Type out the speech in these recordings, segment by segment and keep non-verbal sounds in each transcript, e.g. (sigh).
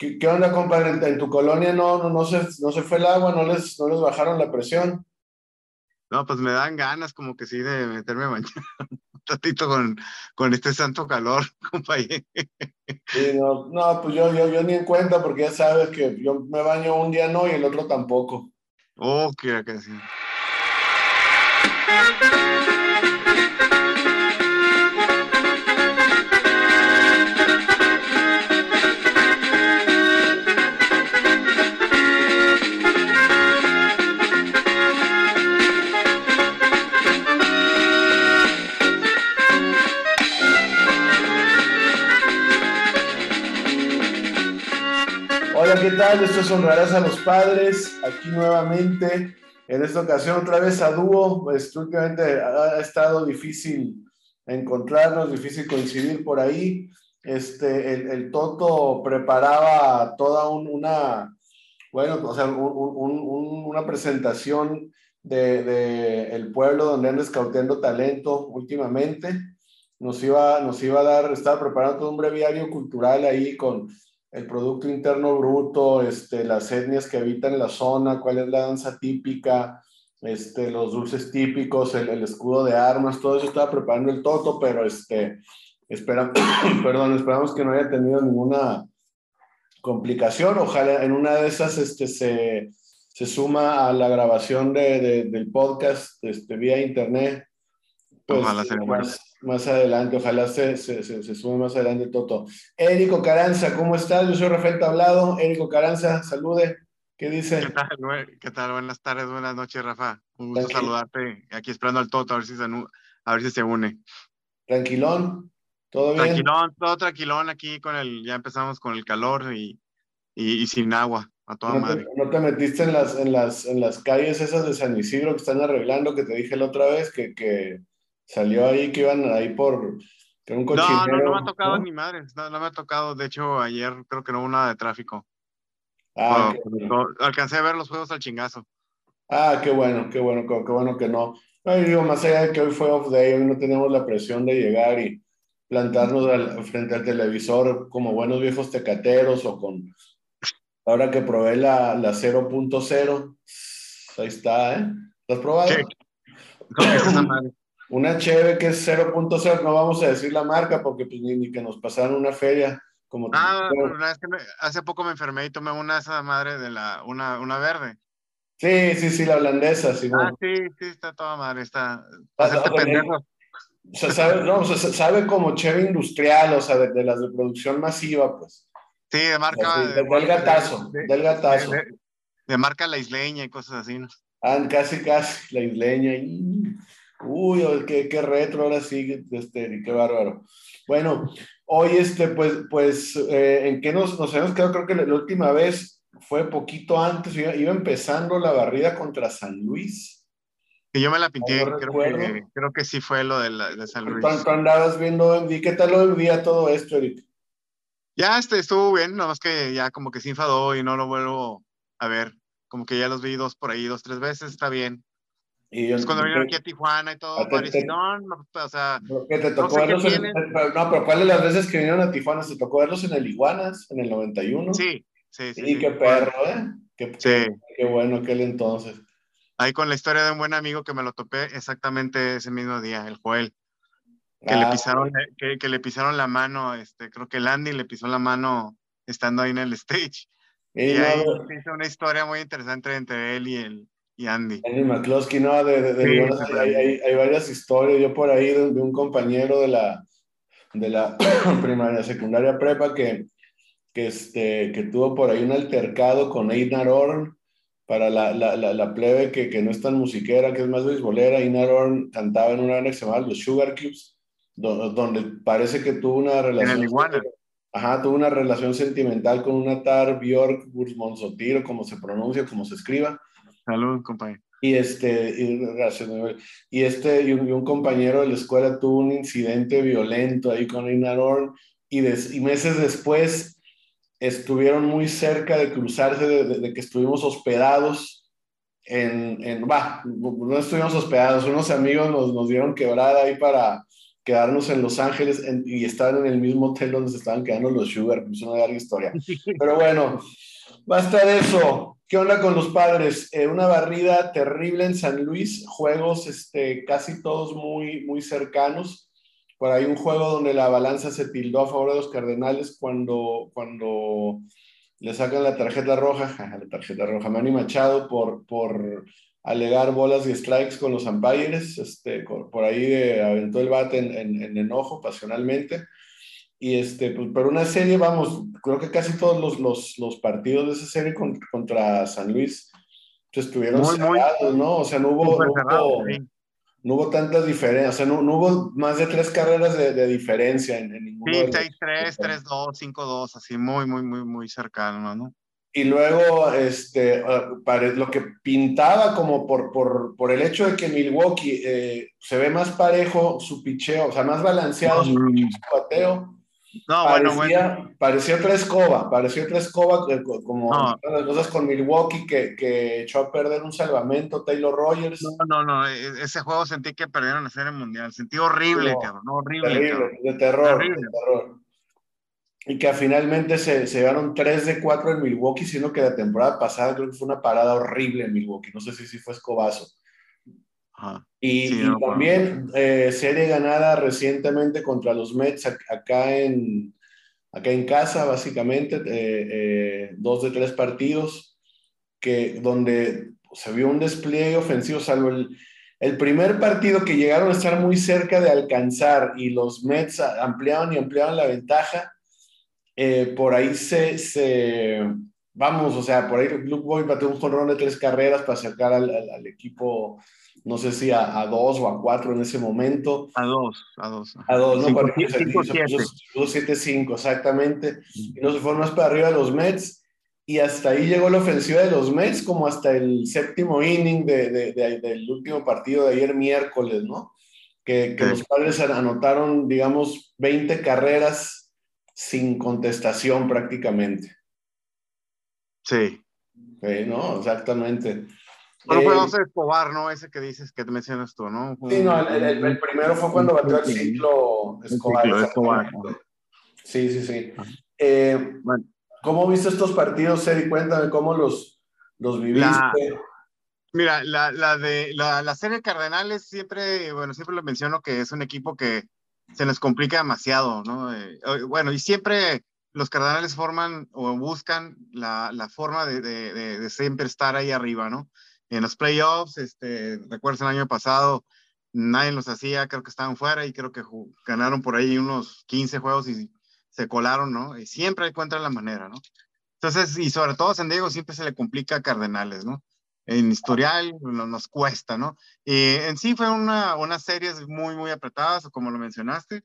¿Qué, qué onda, compadre? ¿En, tu colonia no, no, no, se, no se fue el agua? ¿No les, ¿No les bajaron la presión? No, pues me dan ganas como que sí de meterme a bañar (laughs) un ratito con, con este santo calor, (laughs) compañero. Sí, no, no, pues yo, yo, yo ni en cuenta porque ya sabes que yo me baño un día no y el otro tampoco. Oh, que sí. Tal? Esto es Honrarás a los Padres, aquí nuevamente. En esta ocasión otra vez a dúo, pues últimamente ha, estado difícil encontrarnos, difícil coincidir por ahí. Este, el, el Toto preparaba toda un- una, bueno, o sea, un- un- una presentación de, de el pueblo donde anda escauteando talento últimamente. Nos iba, nos iba a dar, estaba preparando todo un breviario cultural ahí con el Producto Interno Bruto, este, las etnias que habitan la zona, cuál es la danza típica, este, los dulces típicos, el, el escudo de armas, todo eso estaba preparando el Toto, pero este, espera, (coughs) perdón, esperamos que no haya tenido ninguna complicación. Ojalá en una de esas este, se, se suma a la grabación de, de- del podcast este, vía internet. Pues, Ojalá sea bueno. más, más adelante, ojalá se, se, se, se sume más adelante Toto. Érico Caranza, ¿cómo estás? Yo soy Rafael Tablado. Érico Caranza, salude. ¿Qué dice? ¿Qué tal? ¿Qué tal? Buenas tardes, buenas noches, Rafa. Un gusto saludarte. Aquí esperando al Toto, a ver si se, a ver si se une. Tranquilón, todo bien. Tranquilón, todo tranquilón aquí con el, ya empezamos con el calor y, y, y sin agua, a toda ¿No madre. no te metiste en las, en, las, en las calles esas de San Isidro que están arreglando, que te dije la otra vez, que, que salió ahí, que iban ahí por un No, no, no me ha tocado ¿no? ni madre, no, no me ha tocado. De hecho, ayer creo que no hubo nada de tráfico. Ah, No, bueno. no, alcancé a ver los juegos al chingazo. Ah, qué bueno, qué bueno, qué, qué bueno que no. No, y digo, más allá de que hoy fue off day, hoy no tenemos la presión de llegar y plantarnos al- frente al televisor como buenos viejos tecateros o con, ahora que probé la, la 0.0, ahí está, ¿eh? ¿Lo has probado? ¿Qué? ¿Cómo es? Una cheve que es 0.0, no vamos a decir la marca porque pues ni, ni que nos pasaran una feria como Ah, vez que me- hace poco me enfermé y tomé una esa madre de la, una, una verde. Sí, sí, sí, la holandesa, sí. Ah, sí, sí, está toda madre, está. Ah, Hacerte pendejo. O sea, sabe, no, o sea, sabe como cheve industrial, o sea, de, de las de producción masiva, pues. Sí, de marca. Así, de- del gatazo, de- del gatazo. de marca la isleña y cosas así, ¿no? Ah, casi, casi, la isleña. y- Uy, oh, qué, qué retro ahora sí, este, qué bárbaro. Bueno, hoy, este, pues, pues, eh, ¿en qué nos, nos hemos quedado? Creo que la, la última vez fue poquito antes, iba, iba empezando la barrida contra San Luis. Que yo me la pinté, No creo, que, creo que sí fue lo de, la, de San Luis. ¿Tú, tú andabas viendo, ¿y qué tal hoy día todo esto, Eric? Ya este, estuvo bien, nada más que ya como que se enfadó y no lo vuelvo a ver. Como que ya los vi dos por ahí, dos, tres veces, está bien. Y cuando vinieron aquí a Tijuana y todo, Ah, parecieron, no, o sea, ¿Qué te tocó sé qué verlos en- tienen. pero- no, pero ¿cuáles las veces que vinieron a Tijuana? ¿Se tocó verlos en el Iguanas, en el 91? sí, sí, sí. Y sí. qué perro, ¿eh? Qué, Sí. qué bueno aquel entonces. Ahí con la historia de un buen amigo que me lo topé exactamente ese mismo día, el Joel, que, Ah, le, pisaron, que, que le pisaron la mano, este, creo que el Andy le pisó la mano estando ahí en el (laughs) stage. y Y no, ahí se hizo una historia muy interesante entre él y, el, y Andy. Andy McCloskey, no, de, de- de- Sí, hay, hay- hay varias historias. Yo por ahí de, de un compañero de la, de la (clears throat) primaria, secundaria prepa que, que, este, que tuvo por ahí un altercado con Einar Orn para la, la, la, la plebe que, que no es tan musiquera, que es más beisbolera. Einar Orn cantaba en una banda que se llamaba Los Sugar Cubes, do- donde parece que tuvo una relación. Iguana. Ajá, tuvo una relación sentimental con una tal Björk Bursmonsotir, o como se pronuncia, como se escriba. Salud, compañero. Y este, y, gracias, y este, y un, y un compañero de la escuela tuvo un incidente violento ahí con Einar Orn, y, des- y meses después estuvieron muy cerca de cruzarse, de, de- de que estuvimos hospedados en, en, va, no estuvimos hospedados, unos amigos nos, nos dieron quebrada ahí para quedarnos en Los Ángeles y estar en el mismo hotel donde se estaban quedando los Sugar. Es una larga historia. (laughs) Pero bueno, basta de eso. ¿Qué onda con los padres? Eh, una barrida terrible en San Luis, juegos este, casi todos muy, muy cercanos. Por ahí un juego donde la balanza se tildó a favor de los Cardenales cuando, cuando le sacan la tarjeta roja, (laughs) la tarjeta roja, Manny Machado por, por alegar bolas y strikes con los umpires, este, por ahí aventó el bate en, en, enojo, pasionalmente. Y este, pues, pero una serie, vamos, creo que casi todos los, los, los partidos de esa serie contra, San Luis pues, estuvieron cerrados, ¿no? O sea, no hubo, no hubo, tantas diferencias, o sea, no, no, hubo más de tres carreras de, de diferencia en, en ninguno. Sí, 6-3, 3-2, 5-2, así muy, muy, muy, muy cercano, ¿no? Y luego, este, ah, lo que pintaba como por, por, por el hecho de que Milwaukee eh, se ve más parejo su picheo, o sea, más balanceado su, picheo, su bateo. No, parecía, bueno, bueno. Parecía otra escoba, parecía otra escoba, eh, como no. las cosas con Milwaukee que, que, echó a perder un salvamento Taylor Rogers. No, no, no, e, ese juego sentí que perdieron la serie mundial, sentí horrible, no, cabrón, horrible. Terrible, cabrón. de terror, terrible. de terror y que finalmente se, se llevaron 3 de 4 en Milwaukee, sino que la temporada pasada creo que fue una parada horrible en Milwaukee. No sé si, si fue escobazo. Ajá. Y, sí, y no, también eh, serie ganada recientemente contra los Mets acá en, acá en casa, básicamente, eh, eh, dos de tres partidos, que, donde se vio un despliegue ofensivo, salvo el, el primer partido que llegaron a estar muy cerca de alcanzar y los Mets ampliaban y ampliaban la ventaja eh, por ahí se, se, vamos, o sea, por ahí Luke Boyd bateó un jonrón de tres carreras para sacar al, al, al equipo, no sé si a, a, dos o a cuatro en ese momento. A dos, a dos. A dos, ¿no? 7-5, exactamente. Y no se fueron más para arriba de los Mets. Y hasta ahí llegó la ofensiva de los Mets, como hasta el séptimo inning de, de, de, del último partido de ayer miércoles, ¿no? Que, que sí. los padres anotaron, digamos, 20 carreras sin contestación prácticamente. Sí. sí ¿no? Exactamente. Bueno, fue eh, Escobar, ¿no? Ese que dices, que te mencionas tú, ¿no? Sí, no, el, el, el primero fue cuando batió el ciclo Escobar. El ciclo Escobar. Sí, sí, sí. Eh, bueno. ¿Cómo viste estos partidos, Seri? Cuéntame cómo los, los viviste. La, mira, la, la de la, la serie Cardenales siempre, bueno, siempre lo menciono que es un equipo que se les complica demasiado, ¿no? Eh, bueno, y siempre los cardenales forman o buscan la, la forma de, de, de, de, siempre estar ahí arriba, ¿no? En los playoffs, este, recuerdas el año pasado, nadie los hacía, creo que estaban fuera y creo que ganaron por ahí unos 15 juegos y se colaron, ¿no? Y siempre encuentran la manera, ¿no? Entonces, y sobre todo a San Diego siempre se le complica a Cardenales, ¿no? en historial nos cuesta, ¿no? Y en sí fue una, una serie muy, muy apretadas, como lo mencionaste,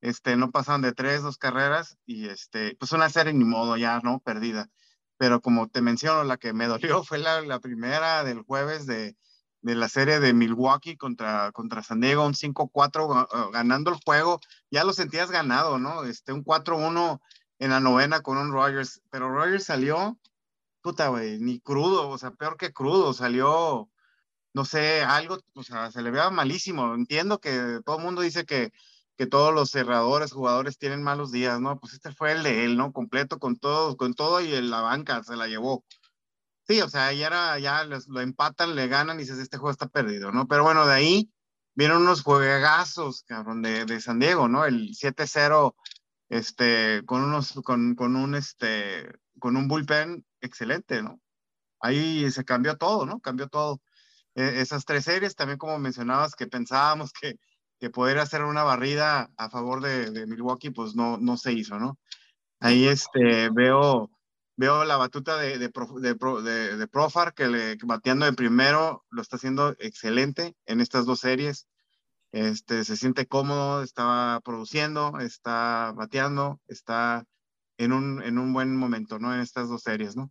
este, no pasaban de tres, dos carreras, y este, pues una serie ni modo ya, ¿no? Perdida. Pero como te menciono, la que me dolió (laughs) fue la, la primera del jueves de, de la serie de Milwaukee contra, contra San Diego, un 5-4 ganando el juego, ya lo sentías ganado, ¿no? Este, un 4-1 en la novena con un Rogers, pero Rogers salió puta, güey, ni crudo, o sea, peor que crudo, salió, no sé, algo, o sea, se le veía malísimo. Entiendo que todo el mundo dice que, que todos los cerradores, jugadores tienen malos días, ¿no? Pues este fue el de él, ¿no? Completo con todo, con todo y en la banca se la llevó. Sí, o sea, ya era, ya les, lo empatan, le ganan y dices, este juego está perdido, ¿no? Pero bueno, de ahí vieron unos juegazos, cabrón, de, de San Diego, ¿no? El 7-0, este, con unos, con, con un, este, con un bullpen excelente, ¿no? Ahí se cambió todo, ¿no? Cambió todo. E esas tres series, también como mencionabas, que pensábamos que, que poder hacer una barrida a favor de, de, Milwaukee, pues no, no se hizo, ¿no? Ahí este, veo, veo la batuta de, de, de, de Profar, que, le, bateando en primero lo está haciendo excelente en estas dos series. Este, se siente cómodo, está produciendo, está bateando, está en un, en un buen momento, ¿no? En estas dos series, ¿no?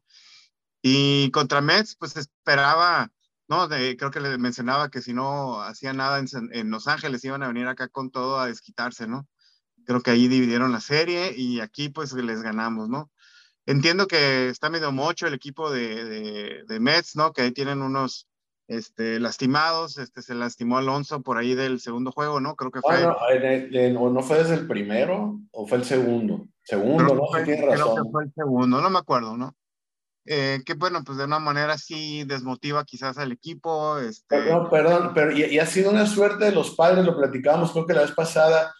Y contra Mets, pues esperaba, ¿no? De, creo que le mencionaba que si no hacía nada en, en, Los Ángeles iban a venir acá con todo a desquitarse, ¿no? Creo que ahí dividieron la serie y aquí pues les ganamos, ¿no? Entiendo que está medio mocho el equipo de, de, de Mets, ¿no? Que ahí tienen unos, este, lastimados, este, se lastimó Alonso por ahí del segundo juego, ¿no? Creo que fue. o no fue desde el primero o fue el segundo. Segundo, ¿no? Fue, tiene razón. Creo que fue el segundo, no me acuerdo, ¿no? Eh, que bueno, pues de una manera así desmotiva quizás al equipo. Este... Perdón, perdón, pero y, ha sido una suerte de los padres, lo platicábamos creo que la vez pasada,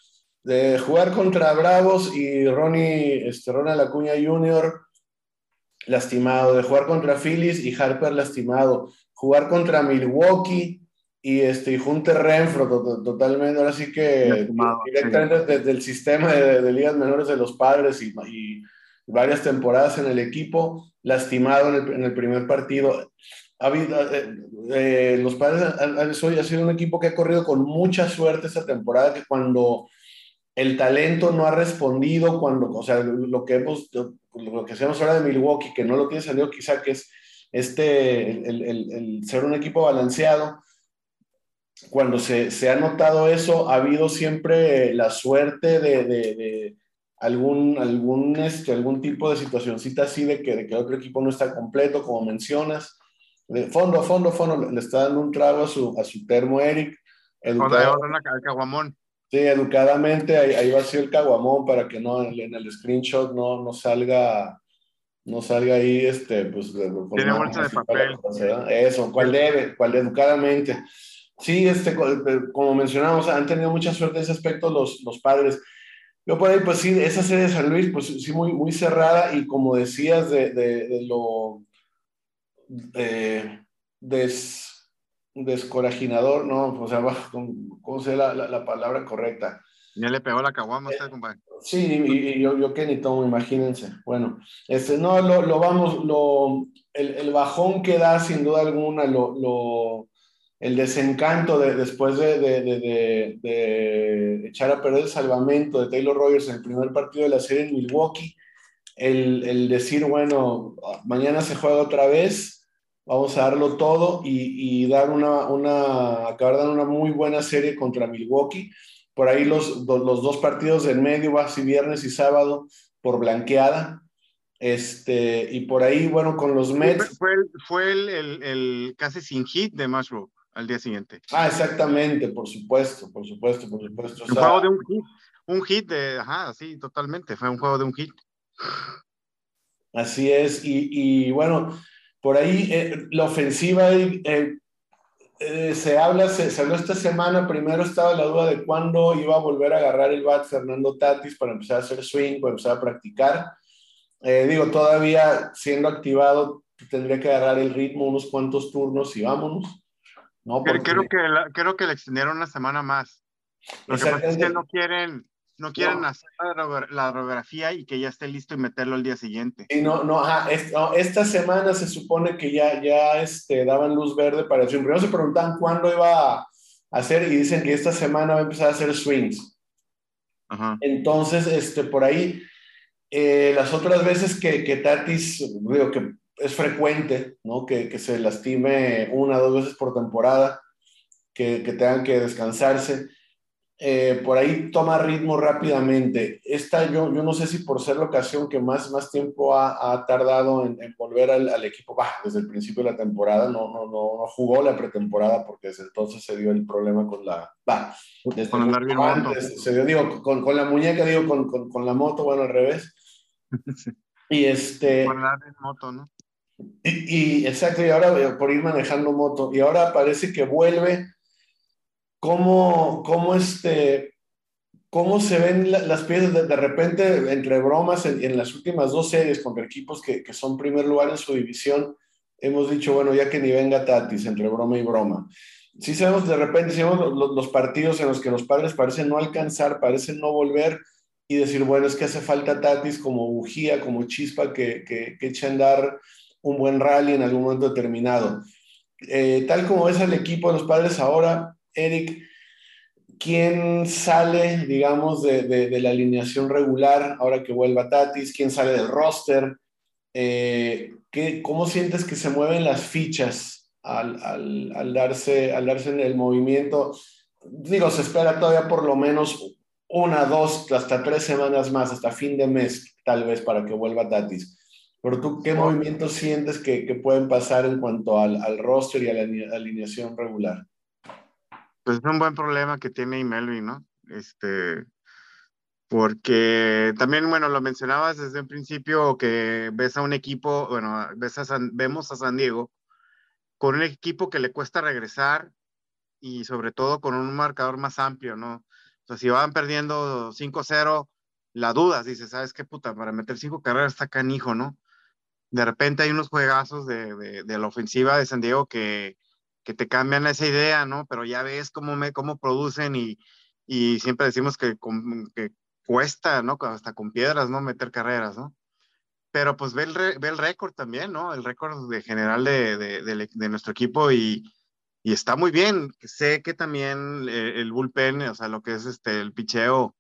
de jugar contra Bravos y Ronnie, este, Ronald Acuña Jr. lastimado, de jugar contra Phillies y Harper lastimado, jugar contra Milwaukee y, este, y Hunter Renfro totalmente, ahora sí que directamente desde el sistema de, ligas menores de los padres y, y varias temporadas en el equipo, lastimado en el, primer partido. Ha habido, eh, eh, los padres han, ha sido un equipo que ha corrido con mucha suerte esta temporada, que cuando el talento no ha respondido, cuando, o sea, lo que hemos, lo que hacemos ahora de Milwaukee, que no lo tiene salido quizá, que es este, el, el, ser un equipo balanceado, cuando se, se, ha notado eso, ha habido siempre la suerte de algún, algún, este, algún tipo de situacióncita así de que, de que otro equipo no está completo, como mencionas. De fondo a fondo, fondo, le está dando un trago a su, a su termo Eric. Educado, el caguamón. Sí, educadamente ahí, ahí va a ser el caguamón para que no en el screenshot no, no salga no salga ahí este pues tiene bolsa de papel eso cuál debe cuál educadamente sí este como mencionamos han tenido mucha suerte en ese aspecto los, los padres yo por ahí, pues sí, esa serie de San Luis, pues sí, muy, muy cerrada y como decías, de, de, lo des, descorajinador, ¿no? O sea, ¿cómo, se la, la, palabra correcta? Ya le pegó la caguama usted, compadre. Sí, y, yo, yo que ni tomo, imagínense. Bueno, este, no, lo, lo vamos, lo, el, el, bajón que da sin duda alguna, lo, lo el desencanto de, después de, de, de, echar a perder el salvamento de Taylor Rogers en el primer partido de la serie en Milwaukee, el, el decir, bueno, mañana se juega otra vez, vamos a darlo todo y, y dar una, una, acabar dando una muy buena serie contra Milwaukee. Por ahí los, los dos partidos del medio, así viernes y sábado, por blanqueada. Este, y por ahí, bueno, con los Mets. Fue, el, fue el, el, el casi sin hit de Mashrow al día siguiente. Ah, exactamente, por supuesto, por supuesto, por supuesto. un juego de un hit, un hit de, ajá, sí, totalmente, fue un juego de un hit. Así es, y, y bueno, por ahí eh, la ofensiva eh, eh, se habla, se, se, habló esta semana, primero estaba la duda de cuándo iba a volver a agarrar el bat Fernando Tatis para empezar a hacer swing, para empezar a practicar. digo, todavía siendo activado, tendría que agarrar el ritmo unos cuantos turnos y vámonos. No, creo, que creo que le extendieron una semana más. Lo que pasa es que no quieren, no quieren hacer la radiografía y que ya esté listo y meterlo al día siguiente. Y no, no, ajá, esta semana se supone que ya, ya este, daban luz verde para eso. Primero se preguntaban cuándo iba a hacer y dicen que esta semana va a empezar a hacer swings. Ajá. Entonces, este, por ahí, eh, las otras veces que, que Tatis, digo que es frecuente, ¿no? Que, que, se lastime una o dos veces por temporada, que, que tengan que descansarse. Eh, por ahí toma ritmo rápidamente. Esta yo, yo no sé si por ser la ocasión que más, más tiempo ha, ha tardado en, en, volver al, al equipo, bah, desde el principio de la temporada, no, no, no, no, jugó la pretemporada porque desde entonces se dio el problema con la... Bah, desde con el antes, se dio, digo, con, con, la muñeca, digo, con, con, con la moto, bueno, al revés. (laughs) Y este... Con la moto, ¿no? Y, exacto, y ahora por ir manejando moto, y ahora parece que vuelve, cómo, cómo, este, cómo se ven las piezas de, de, repente entre bromas en, en, las últimas dos series contra equipos que, que, son primer lugar en su división, hemos dicho, bueno, ya que ni venga Tatis entre broma y broma. Sí sabemos de repente, si vemos los, los partidos en los que los padres parecen no alcanzar, parecen no volver, y decir, bueno, es que hace falta Tatis como bujía, como chispa que, que, que eche a andar un buen rally en algún momento determinado. Eh, tal como es el equipo de los padres ahora, Eric, ¿quién sale, digamos, de, de, de la alineación regular ahora que vuelva Tatis? ¿Quién sale del roster? Eh, ¿qué, ¿Cómo sientes que se mueven las fichas al, al, al, darse, al darse en el movimiento? Digo, se espera todavía por lo menos una, dos, hasta tres semanas más, hasta fin de mes, tal vez, para que vuelva Tatis Pero tú, ¿qué movimientos sientes que, que pueden pasar en cuanto al, al, roster y a la alineación regular? Pues es un buen problema que tiene Melvin, ¿no? Este, porque también, bueno, lo mencionabas desde un principio que ves a un equipo, bueno, ves a vemos a San Diego con un equipo que le cuesta regresar y sobre todo con un marcador más amplio, ¿no? O sea, si van perdiendo 5-0, la dudas, dices, ¿sabes qué puta? Para meter cinco carreras está canijo, ¿no? De repente hay unos juegazos de, de, la ofensiva de San Diego que, que, te cambian esa idea, ¿no? Pero ya ves cómo, me, cómo producen y, y siempre decimos que, que, cuesta, ¿no? Hasta con piedras, ¿no? Meter carreras, ¿no? Pero pues ve el, ve el récord también, ¿no? El récord de general de, de, nuestro equipo y, y está muy bien. Sé que también eh, el bullpen, o sea, lo que es este, el picheo,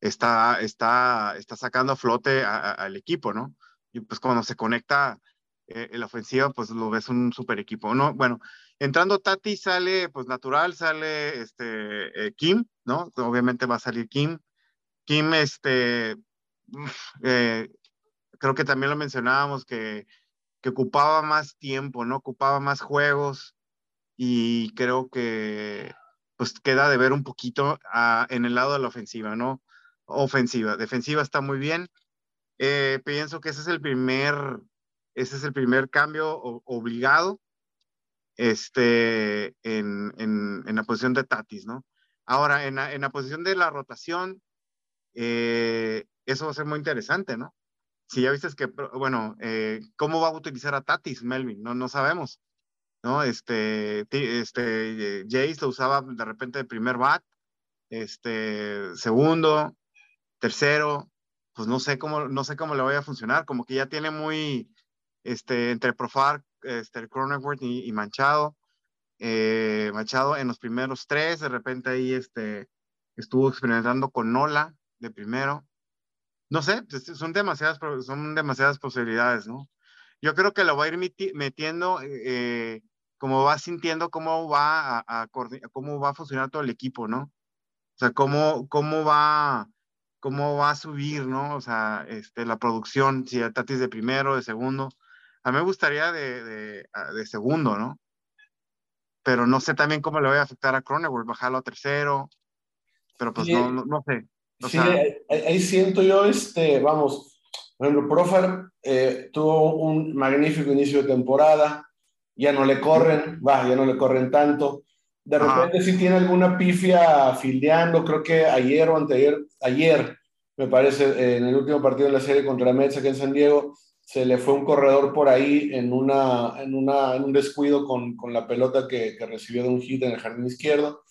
está, está, está sacando a flote al equipo, ¿no? Y pues cuando se conecta eh, la ofensiva, pues lo ves un super equipo, ¿no? Bueno, entrando Tati sale, pues natural, sale este, eh, Kim, ¿no? Obviamente va a salir Kim. Kim, este, eh, creo que también lo mencionábamos, que, que ocupaba más tiempo, ¿no? Ocupaba más juegos y creo que pues queda de ver un poquito ah, en el lado de la ofensiva, ¿no? ofensiva. Defensiva está muy bien. Eh, pienso que ese es el primer, ese es el primer cambio obligado este, en, en, en, la posición de Tatis, ¿no? Ahora, en la, en la posición de la rotación, eh, eso va a ser muy interesante, ¿no? Si ya viste que, bueno, eh, ¿cómo va a utilizar a Tatis, Melvin? No, no sabemos, ¿no? Este, este, Jace lo usaba de repente de primer bat, este, segundo, tercero, pues no sé cómo, no sé cómo le vaya a funcionar, como que ya tiene muy, este, entre Profar, este, Cronenworth y, y, Manchado, eh, Machado en los primeros tres, de repente ahí este, estuvo experimentando con Nola de primero. No sé, pues, son demasiadas, son demasiadas posibilidades, ¿no? Yo creo que lo va a ir metiendo, eh, como va sintiendo cómo va a, a, cómo va a funcionar todo el equipo, ¿no? O sea, cómo, cómo va cómo va a subir, ¿no? O sea, este, la producción, si el Tatis de primero, de segundo. A mí me gustaría de, de, ah, de segundo, ¿no? Pero no sé también cómo le voy a afectar a Cronenworth, bajarlo a tercero. Pero pues no, no, no, sé. O sí, sea, ahí, siento yo, este, vamos, por ejemplo, Profar eh, tuvo un magnífico inicio de temporada, ya no le corren, va, ya no le corren tanto. De repente si tiene alguna pifia fildeando, creo que ayer o anteayer, ayer, me parece, en el último partido de la serie contra Mets aquí en San Diego, se le fue un corredor por ahí en, una, en, una, en un descuido con, con la pelota que, que, recibió de un hit en el jardín izquierdo.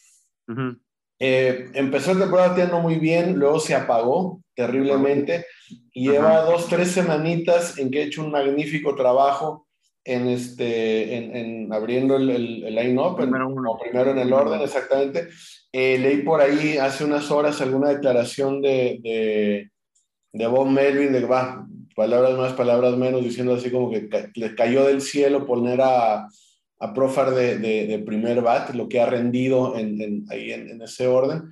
eh, empezó la temporada tirando muy bien, luego se apagó terriblemente y lleva dos, tres semanitas en que ha hecho un magnífico trabajo en, este, en, en abriendo el, el, line-up, primero, primero, en el orden, exactamente. Eh, leí por ahí hace unas horas alguna declaración de, de, de Bob Melvin, de va, palabras más, palabras menos, diciendo así como que le cayó del cielo poner a, a Profar de, de, de, primer bat, lo que ha rendido en, en ahí en, ese orden.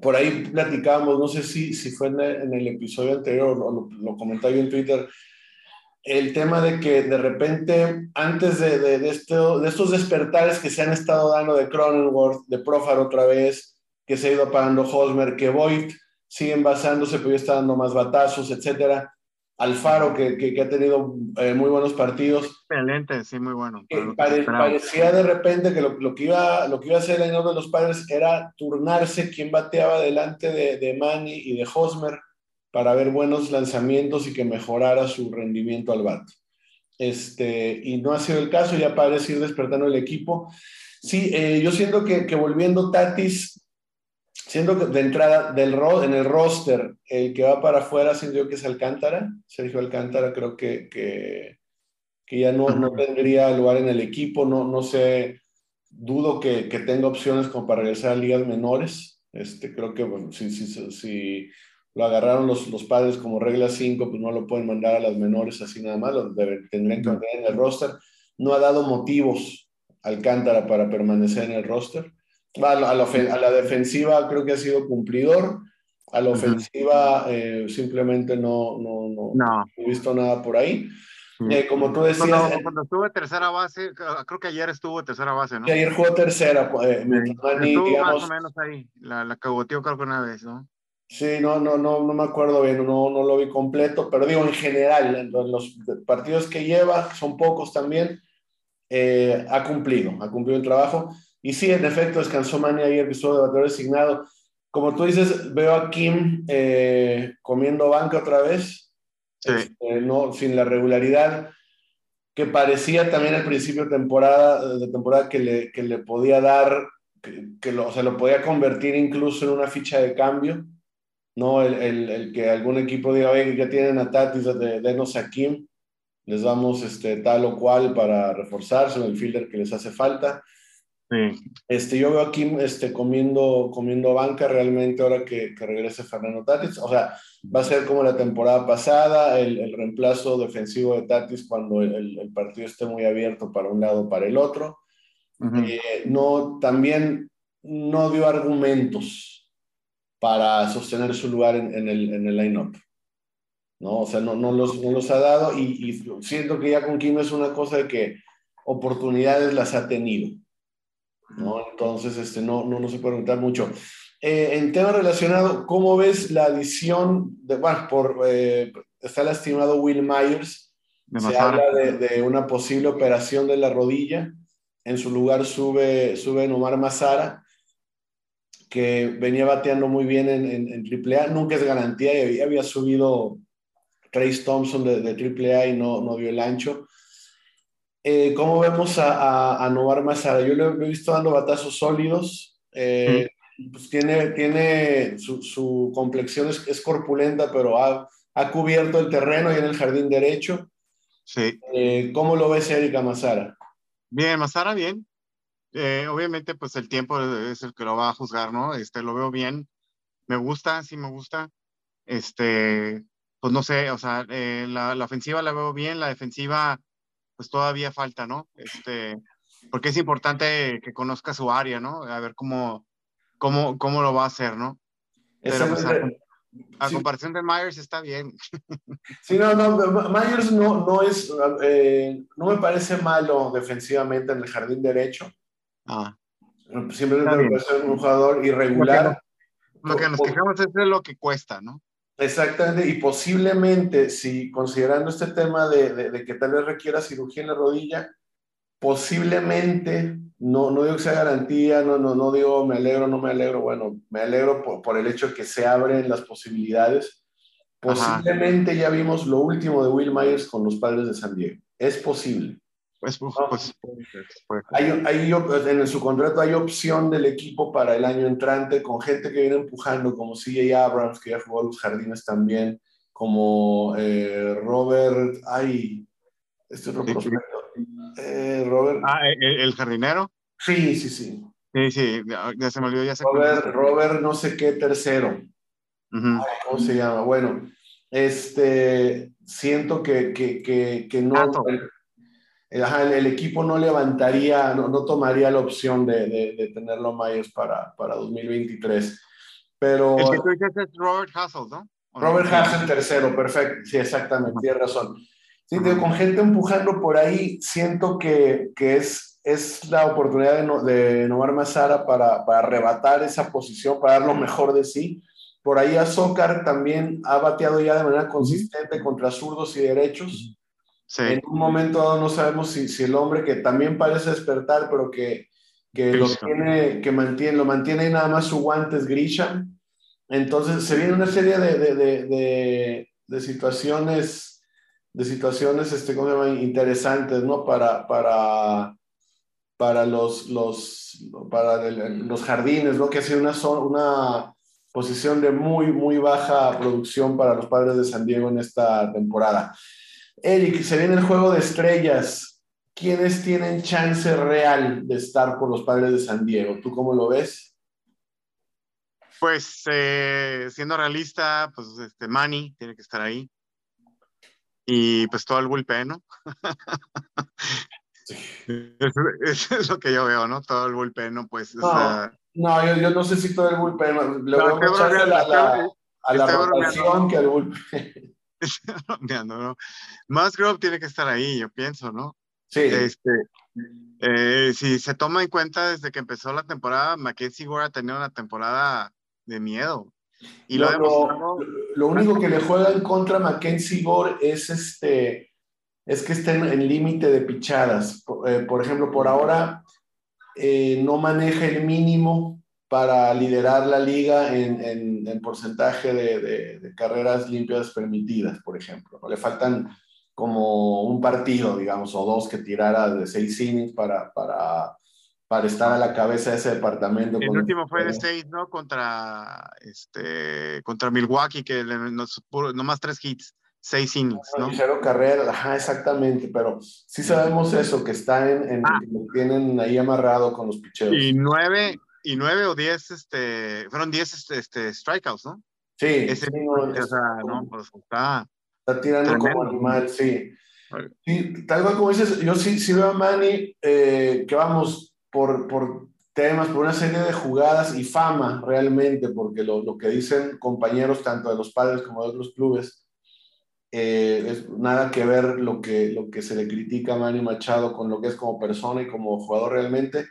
Por ahí platicábamos, no sé si, si fue en el, en el episodio anterior o lo, lo comentaba yo en Twitter, el tema de que de repente, antes de, de, de, esto, de estos despertares que se han estado dando de Cronenworth, de Profar otra vez, que se ha ido apagando Hosmer, que Voigt siguen basándose, pero ya está dando más batazos, etcétera. Alfaro, que, que, que ha tenido eh, muy buenos partidos. Excelente, sí, muy bueno. Pare, parecía de repente que lo, lo, que iba, lo que iba a hacer el de los padres era turnarse quién bateaba delante de, de Manny y de Hosmer para ver buenos lanzamientos y que mejorara su rendimiento al bat. Este, y no ha sido el caso, ya parece ir despertando el equipo. Sí, eh, yo siento que, que, volviendo Tatis, siendo que de entrada del ro en el roster, el que va para afuera, siento yo que es Alcántara, Sergio Alcántara, creo que, que, que ya no, no, tendría lugar en el equipo, no, no sé, dudo que tenga opciones como para regresar a ligas menores. Este, creo que bueno, si, si, si lo agarraron los, los padres como regla 5, pues no lo pueden mandar a las menores así nada más, lo tendrían que mantener en el roster. No ha dado motivos Alcántara para permanecer en el roster. A la, a la, a la defensiva creo que ha sido cumplidor. A la ofensiva eh, simplemente no, no, no, no, he visto nada por ahí. Eh, como tú decías. Cuando, cuando estuvo en tercera base, creo que ayer estuvo en tercera base, ¿no? ayer jugó tercera. Eh, estuvo más o menos ahí. La, la cagoteó creo que una vez, ¿no? Sí, no, no, no, no me acuerdo bien, no, no lo vi completo, pero digo en general, en los partidos que lleva, son pocos también, eh, ha cumplido, ha cumplido el trabajo. Y sí, en efecto, descansó Manny ayer que estuvo de bateador designado. Como tú dices, veo a Kim eh, comiendo banca otra vez, este, no, sin la regularidad que parecía también al principio de temporada, de temporada que, le, que le podía dar, que, que lo, lo podía convertir incluso en una ficha de cambio. ¿No? El, el, el, que algún equipo diga, oye, ya tienen a Tatis, de, denos a Kim, les damos este, tal o cual para reforzarse, el fielder que les hace falta. Este, yo veo a Kim este, comiendo, comiendo banca realmente ahora que, que, regrese Fernando Tatis. O sea, va a ser como la temporada pasada, el, el reemplazo defensivo de Tatis cuando el, el, partido esté muy abierto para un lado o para el otro. eh, no, también no dio argumentos para sostener su lugar en, en el, en el line-up. ¿no? O sea, no, no, los, no los ha dado y, y, siento que ya con Kim es una cosa de que oportunidades las ha tenido, ¿no? Entonces, este, no, no, no se puede preguntar mucho. Eh, en tema relacionado, ¿cómo ves la adición de, bueno, por, eh, está lastimado Will Myers, se habla de, de, una posible operación de la rodilla, en su lugar sube, sube Nomar Mazara, que venía bateando muy bien en, en, en AAA, nunca es garantía y había, había subido Trace Thompson de, de AAA y no, no dio el ancho. Eh, ¿Cómo vemos a, a, a Novar Mazara? Yo lo, he visto dando batazos sólidos. Eh, mm. pues tiene, tiene su, su complexión es, es, corpulenta, pero ha, ha, cubierto el terreno y en el jardín derecho. Sí. Eh, ¿Cómo lo ves, Erika Mazara? Bien, Mazara, bien. Eh, obviamente, pues el tiempo es el que lo va a juzgar, ¿no? Este, lo veo bien. Me gusta, sí me gusta. Este, pues no sé, o sea, eh, la, la, ofensiva la veo bien, la defensiva, pues todavía falta, ¿no? Este, porque es importante que conozca su área, ¿no? A ver cómo, cómo, cómo lo va a hacer, ¿no? Pero pues, a, a sí. comparación de Myers está bien. (laughs) Sí, no, no, Myers no, no es, eh, no me parece malo defensivamente en el jardín derecho. Ah. Siempre me parece un jugador irregular. Lo que, lo que nos quejamos es de lo que cuesta, ¿no? Exactamente, y posiblemente, si considerando este tema de, de, de, que tal vez requiera cirugía en la rodilla, posiblemente, no, no digo que sea garantía, no, no, no digo me alegro, no me alegro, bueno, me alegro por, por el hecho de que se abren las posibilidades. Posiblemente Ajá. ya vimos lo último de Will Myers con los padres de San Diego. Es posible. Pues, pues, pues, pues, hay, hay, en su contrato hay opción del equipo para el año entrante con gente que viene empujando, como CJ Abrams, que ya jugó a los jardines también, como eh, Robert, ay, este otro prospecto. Eh, Robert. Ah, ¿el, ¿el, jardinero? Sí, sí, sí. Sí, sí, ya, ya se me olvidó, ya se Robert, Robert, no sé qué tercero. Uh -huh. ay, ¿Cómo se llama? Bueno, este, siento que, que, que, que no. Tato el, el, equipo no levantaría, no, no tomaría la opción de, de, de, tenerlo Myers para, para 2023. Pero, el que tú dices es Robert Hassel, ¿no? Robert Hassel tercero, perfecto, sí, exactamente, tienes razón. Sí, -huh. con gente empujando por ahí, siento que, que es, es la oportunidad de, no, de Nomar Mazara para, para arrebatar esa posición, para dar lo mejor de sí. Por ahí Azócar también ha bateado ya de manera consistente contra zurdos y derechos. Sí. En un momento dado no sabemos si, si, el hombre que también parece despertar, pero que, que lo tiene, que mantiene, lo mantiene nada más su guante es Grisha. Entonces se viene una serie de, de, de, de, situaciones, de situaciones, este, ¿cómo se llama? Interesantes, ¿no? Para, para, para los, los, para el, los jardines, ¿no? Que ha sido una, una posición de muy, muy baja producción para los padres de San Diego en esta temporada. Eric, se viene el juego de estrellas. ¿Quiénes tienen chance real de estar por los padres de San Diego? ¿Tú cómo lo ves? Pues eh, siendo realista, pues este Manny tiene que estar ahí. Y pues todo el bullpen, ¿no? (laughs) eso, eso, es lo que yo veo, ¿no? Todo el bullpen, ¿no? Pues. No, o sea... no yo, yo, no sé si todo el bullpen. No, veo la, la, a la rotación que al bullpen. (laughs) (laughs) ¿no? Musgrove tiene que estar ahí, yo pienso, ¿no? Sí. Este, eh, si se toma en cuenta desde que empezó la temporada, Mackenzie Gore ha tenido una temporada de miedo. Y lo, lo, lo, único que le juega en contra a Mackenzie Gore es este es que está en, límite de pichadas. Eh, por, ejemplo, por ahora eh, no maneja el mínimo para liderar la liga en, en, porcentaje de, de, carreras limpias permitidas, por ejemplo. Le faltan como un partido, digamos, o dos que tirara de seis innings para, para, para estar a la cabeza de ese departamento. El último fue de seis, ¿no? Contra, este, contra Milwaukee, que nos, nomás tres hits seis innings, ¿no? Cero carrera, ajá, exactamente, pero sí sabemos eso, que está en, en ah. tienen ahí amarrado con los picheos. Y nueve, y nueve o diez, este, fueron diez este, este strikeouts, ¿no? Sí. Ese, sí o sea, no, pues está, está tirando como animal, sí. sí. Tal cual como dices, yo sí, sí veo a Manny, eh, que vamos, por, por temas, por una serie de jugadas y fama realmente, porque lo, lo que dicen compañeros tanto de los padres como de otros clubes, eh, es nada que ver lo que, lo que se le critica a Manny Machado con lo que es como persona y como jugador realmente.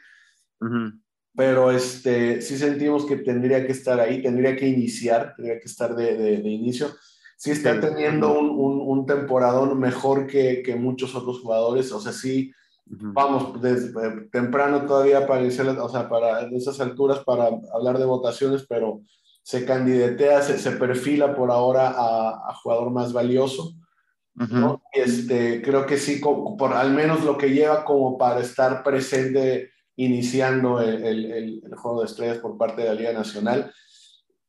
Pero este, sí sentimos que tendría que estar ahí, tendría que iniciar, tendría que estar de, de, inicio. Sí está teniendo un, un, un, temporadón mejor que, que, muchos otros jugadores, o sea, sí, vamos, desde eh, temprano todavía para iniciar, o sea, para esas alturas para hablar de votaciones, pero se candidatea, se, se perfila por ahora a, jugador más valioso. ¿no? este, creo que sí, por al menos lo que lleva como para estar presente iniciando el, el, el juego de estrellas por parte de la Liga Nacional.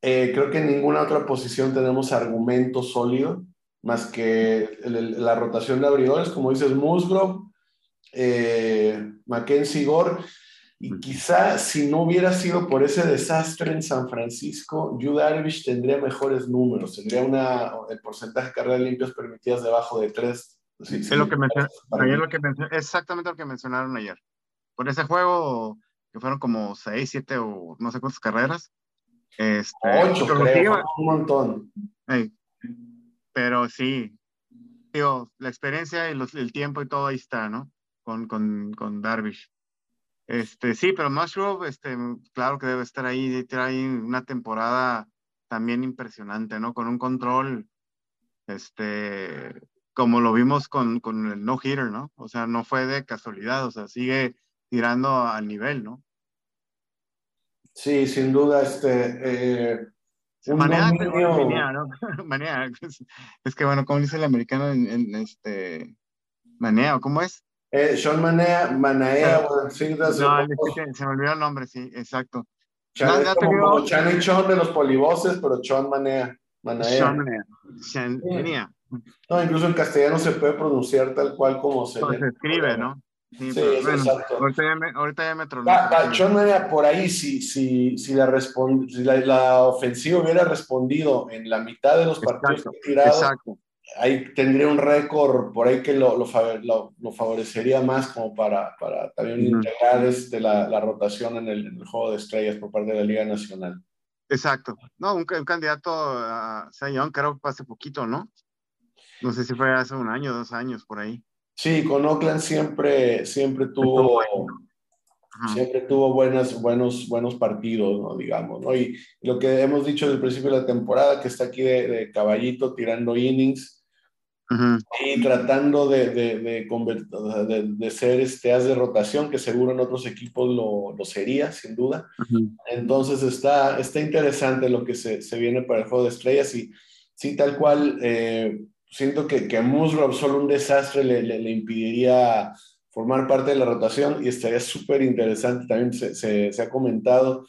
Eh, creo que en ninguna otra posición tenemos argumento sólido, más que la rotación de abridores, como dices, Musgrove, eh, Mackenzie Gore, y quizá si no hubiera sido por ese desastre en San Francisco, Yu Darvish tendría mejores números, tendría una, el porcentaje de carreras limpias permitidas debajo de 3. es lo que ayer lo que exactamente lo que mencionaron ayer. Por ese juego, que fueron como 6, 7 o no sé cuántas carreras. Este, 8, creo, un montón. pero sí, digo, la experiencia y los, el tiempo y todo ahí está, ¿no? Con, con, con Darvish. Este, sí, pero Musgrove, este, claro que debe estar ahí, trae una temporada también impresionante, ¿no? Con un control, este, como lo vimos con, con el no-hitter, ¿no? O sea, no fue de casualidad, o sea, sigue tirando al nivel, ¿no? Sí, sin duda, este... Eh, (laughs) manea, ¿no? manea, es, que bueno, como dice el americano en, este manea, ¿cómo es? Eh, Sean Manea, Manaea, no, se me olvidó el nombre, sí, exacto. Chan, es como, Chan y Chon de los polivoces, pero Sean Manea. Manaea. Sean Manea. Sean Manea. No, incluso en castellano se puede pronunciar tal cual como se, se escribe, ¿no? Sí, sí exacto. Ahorita ya me, ahorita ya me Manea, por ahí, si, si, si, la, si la, la, ofensiva hubiera respondido en la mitad de los partidos exacto, tirados, exacto ahí tendría un récord por ahí que lo, lo, lo, favorecería más como para, para también integrar este, la, la, rotación en el, en el, juego de estrellas por parte de la Liga Nacional. Exacto. No, un, un candidato a Sayón creo que hace poquito, ¿no? No sé si fue hace un año, dos años, por ahí. Sí, con Oakland siempre, siempre tuvo, siempre tuvo buenas, buenos, buenos partidos, ¿no? digamos. ¿no? Y lo que hemos dicho desde el principio de la temporada, que está aquí de, de caballito tirando innings, y tratando de, de, de, de, ser este as de rotación, que seguro en otros equipos lo, lo sería, sin duda. Entonces está, está interesante lo que se, se, viene para el juego de estrellas y sí, tal cual, eh, siento que, que a Musgrove solo un desastre le, le, le, impediría formar parte de la rotación y estaría súper interesante. También se, se, se ha comentado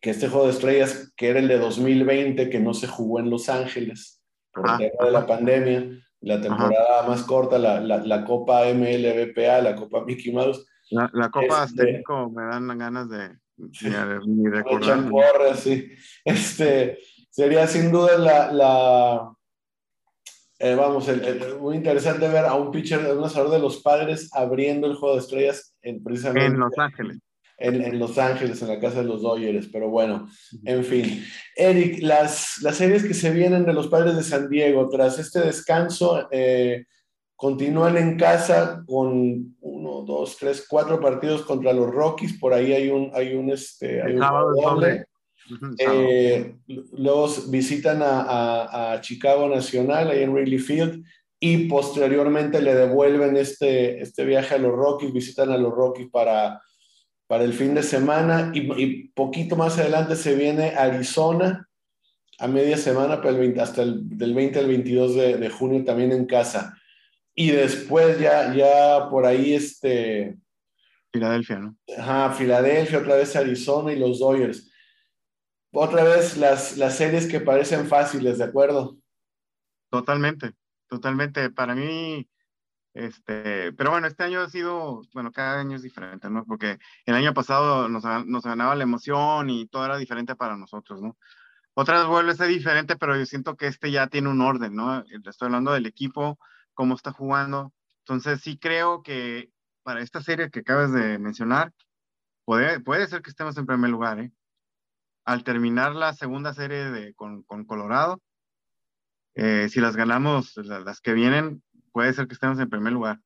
que este juego de estrellas, que era el de 2020, que no se jugó en Los Ángeles, por el tema de la pandemia, la temporada más corta, la, la, la, Copa MLBPA, la Copa Mickey Mouse. La, la Copa este, me dan ganas de, ni recordar. sí. Este, sería sin duda la eh, vamos, el, muy interesante ver a un pitcher, un lanzador de los padres abriendo el juego de estrellas en precisamente en Los Ángeles. en, Los Ángeles, en la casa de los Dodgers, pero bueno, en fin. Eric, las, las series que se vienen de los padres de San Diego, tras este descanso, eh, continúan en casa con uno, dos, tres, cuatro partidos contra los Rockies, por ahí hay un, hay un, este, hay un doble. Eh, luego visitan a, a, Chicago Nacional, ahí en Wrigley Field, y posteriormente le devuelven este, este viaje a los Rockies, visitan a los Rockies para para el fin de semana y, poquito más adelante se viene Arizona a media semana, el 20, hasta el del 20 al 22 de, junio también en casa. Y después ya, ya por ahí este... Filadelfia, ¿no? Ajá, Filadelfia, otra vez Arizona y los Dodgers. Otra vez las, las series que parecen fáciles, ¿de acuerdo? Totalmente, totalmente. Para mí, este, pero bueno, este año ha sido, bueno, cada año es diferente, ¿no? Porque el año pasado nos, nos ganaba la emoción y todo era diferente para nosotros, ¿no? Otras vuelve a ser diferente, pero yo siento que este ya tiene un orden, ¿no? Estoy hablando del equipo, cómo está jugando. Entonces sí creo que para esta serie que acabas de mencionar, puede, puede ser que estemos en primer lugar, ¿eh? Al terminar la segunda serie de, con, con Colorado, eh, si las ganamos, las que vienen, puede ser que estemos en primer lugar.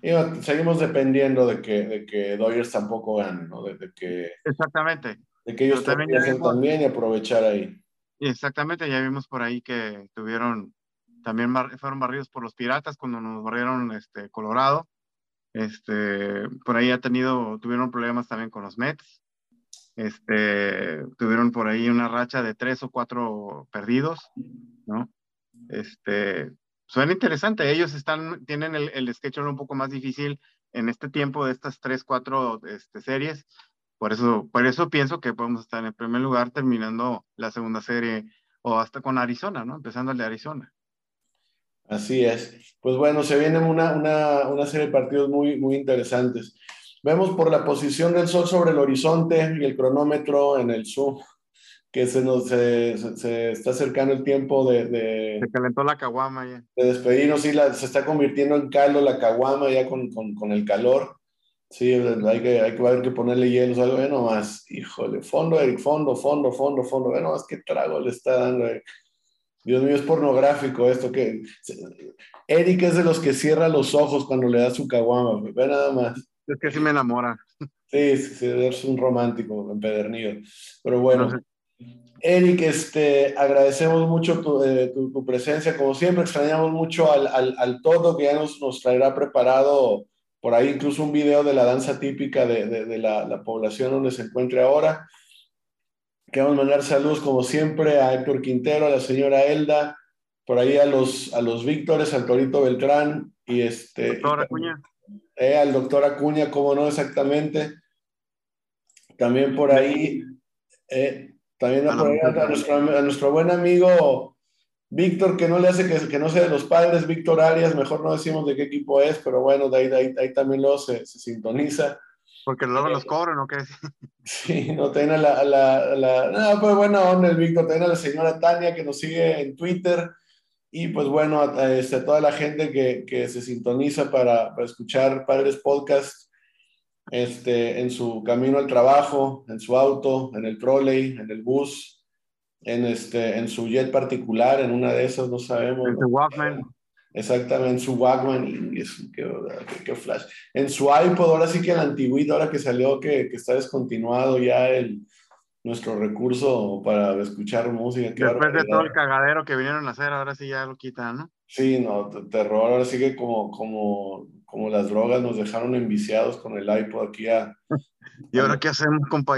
Y seguimos dependiendo de que, de que Dodgers tampoco gane, ¿no? De, que, Exactamente. De que ellos también, también y aprovechar ahí. Exactamente, ya vimos por ahí que tuvieron, también fueron barridos por los Piratas cuando nos barrieron este, Colorado. Este, por ahí ha tenido, tuvieron problemas también con los Mets. Este, tuvieron por ahí una racha de tres o cuatro perdidos, ¿no? Este, suena interesante. Ellos están, tienen el, el schedule un poco más difícil en este tiempo de estas tres, cuatro este, series. Por eso, por eso pienso que podemos estar en el primer lugar terminando la segunda serie o hasta con Arizona, ¿no? Empezando el de Arizona. Así es. Pues bueno, se vienen una, una, una serie de partidos muy, muy interesantes. Vemos por la posición del sol sobre el horizonte y el cronómetro en el Zoom que se nos se, está acercando el tiempo de, de, Se calentó la caguama ya. De despedirnos, sí, la, se está convirtiendo en caldo la caguama ya con, con, con, el calor. Sí, hay que, hay que, que ponerle hielo, algo, ve nomás, híjole, fondo, Eric, fondo, fondo, fondo, fondo, ve nomás qué trago le está dando, Dios mío, es pornográfico esto que... Eric es de los que cierra los ojos cuando le da su caguama, ve nada más. Es que sí me enamora. Sí, sí, sí es un romántico empedernido. Pero bueno, Eric, este, agradecemos mucho tu, eh, tu, presencia, como siempre, extrañamos mucho al, al, al todo que ya nos, nos, traerá preparado por ahí, incluso un video de la danza típica de, de, de la, la, población donde se encuentre ahora. Queremos mandar saludos, como siempre, a Héctor Quintero, a la señora Elda, por ahí a los, a los Víctores, al Torito Beltrán y este. Doctor Acuña. Eh, al doctor Acuña, cómo no exactamente. También por ahí. Eh, también a, nuestro, buen amigo Víctor, que no le hace que, que, no sea de los padres, Víctor Arias, mejor no decimos de qué equipo es, pero bueno, de ahí, ahí, también luego se, se, sintoniza. Porque luego los cobran, ¿o qué? Sí, no, tiene a la, la, la, no, pues buena onda el Víctor, también a la señora Tania que nos sigue en Twitter y pues bueno, a, este, a toda la gente que, que se sintoniza para, para escuchar Padres Podcast este, en su camino al trabajo, en su auto, en el trolley, en el bus, en, este, en su jet particular, en una de esas, no sabemos. En su Walkman. Exactamente, en su Walkman, y qué, flash. En su iPod, ahora sí que el antiguito, ahora que salió, que, que está descontinuado ya el, nuestro recurso para escuchar música. Después de todo el cagadero que vinieron a hacer, ahora sí ya lo quitan, ¿no? Sí, no, terror, ahora sí que como, como como las drogas nos dejaron enviciados con el iPod aquí a... (laughs) ¿Y ahora qué hacemos, compa?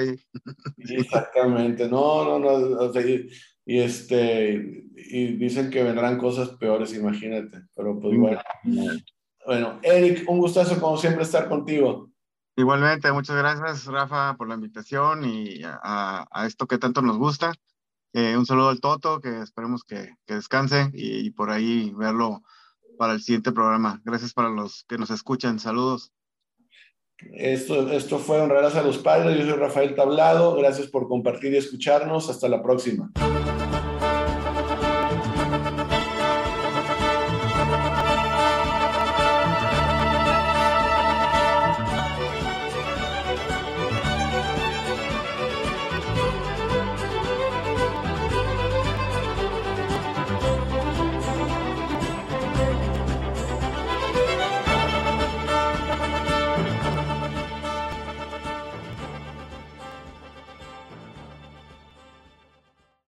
Exactamente, no, no, no, y, este, y dicen que vendrán cosas peores, imagínate, pero pues mm. bueno. Bueno, Eric, un gustazo como siempre estar contigo. Igualmente, muchas gracias, Rafa, por la invitación y a, a esto que tanto nos gusta. Eh, un saludo al Toto, que esperemos que, que descanse y, y por ahí verlo para el siguiente programa. Gracias para los que nos escuchan. Saludos. Esto, esto fue Honrarás a los Padres. Yo soy Rafael Tablado. Gracias por compartir y escucharnos. Hasta la próxima.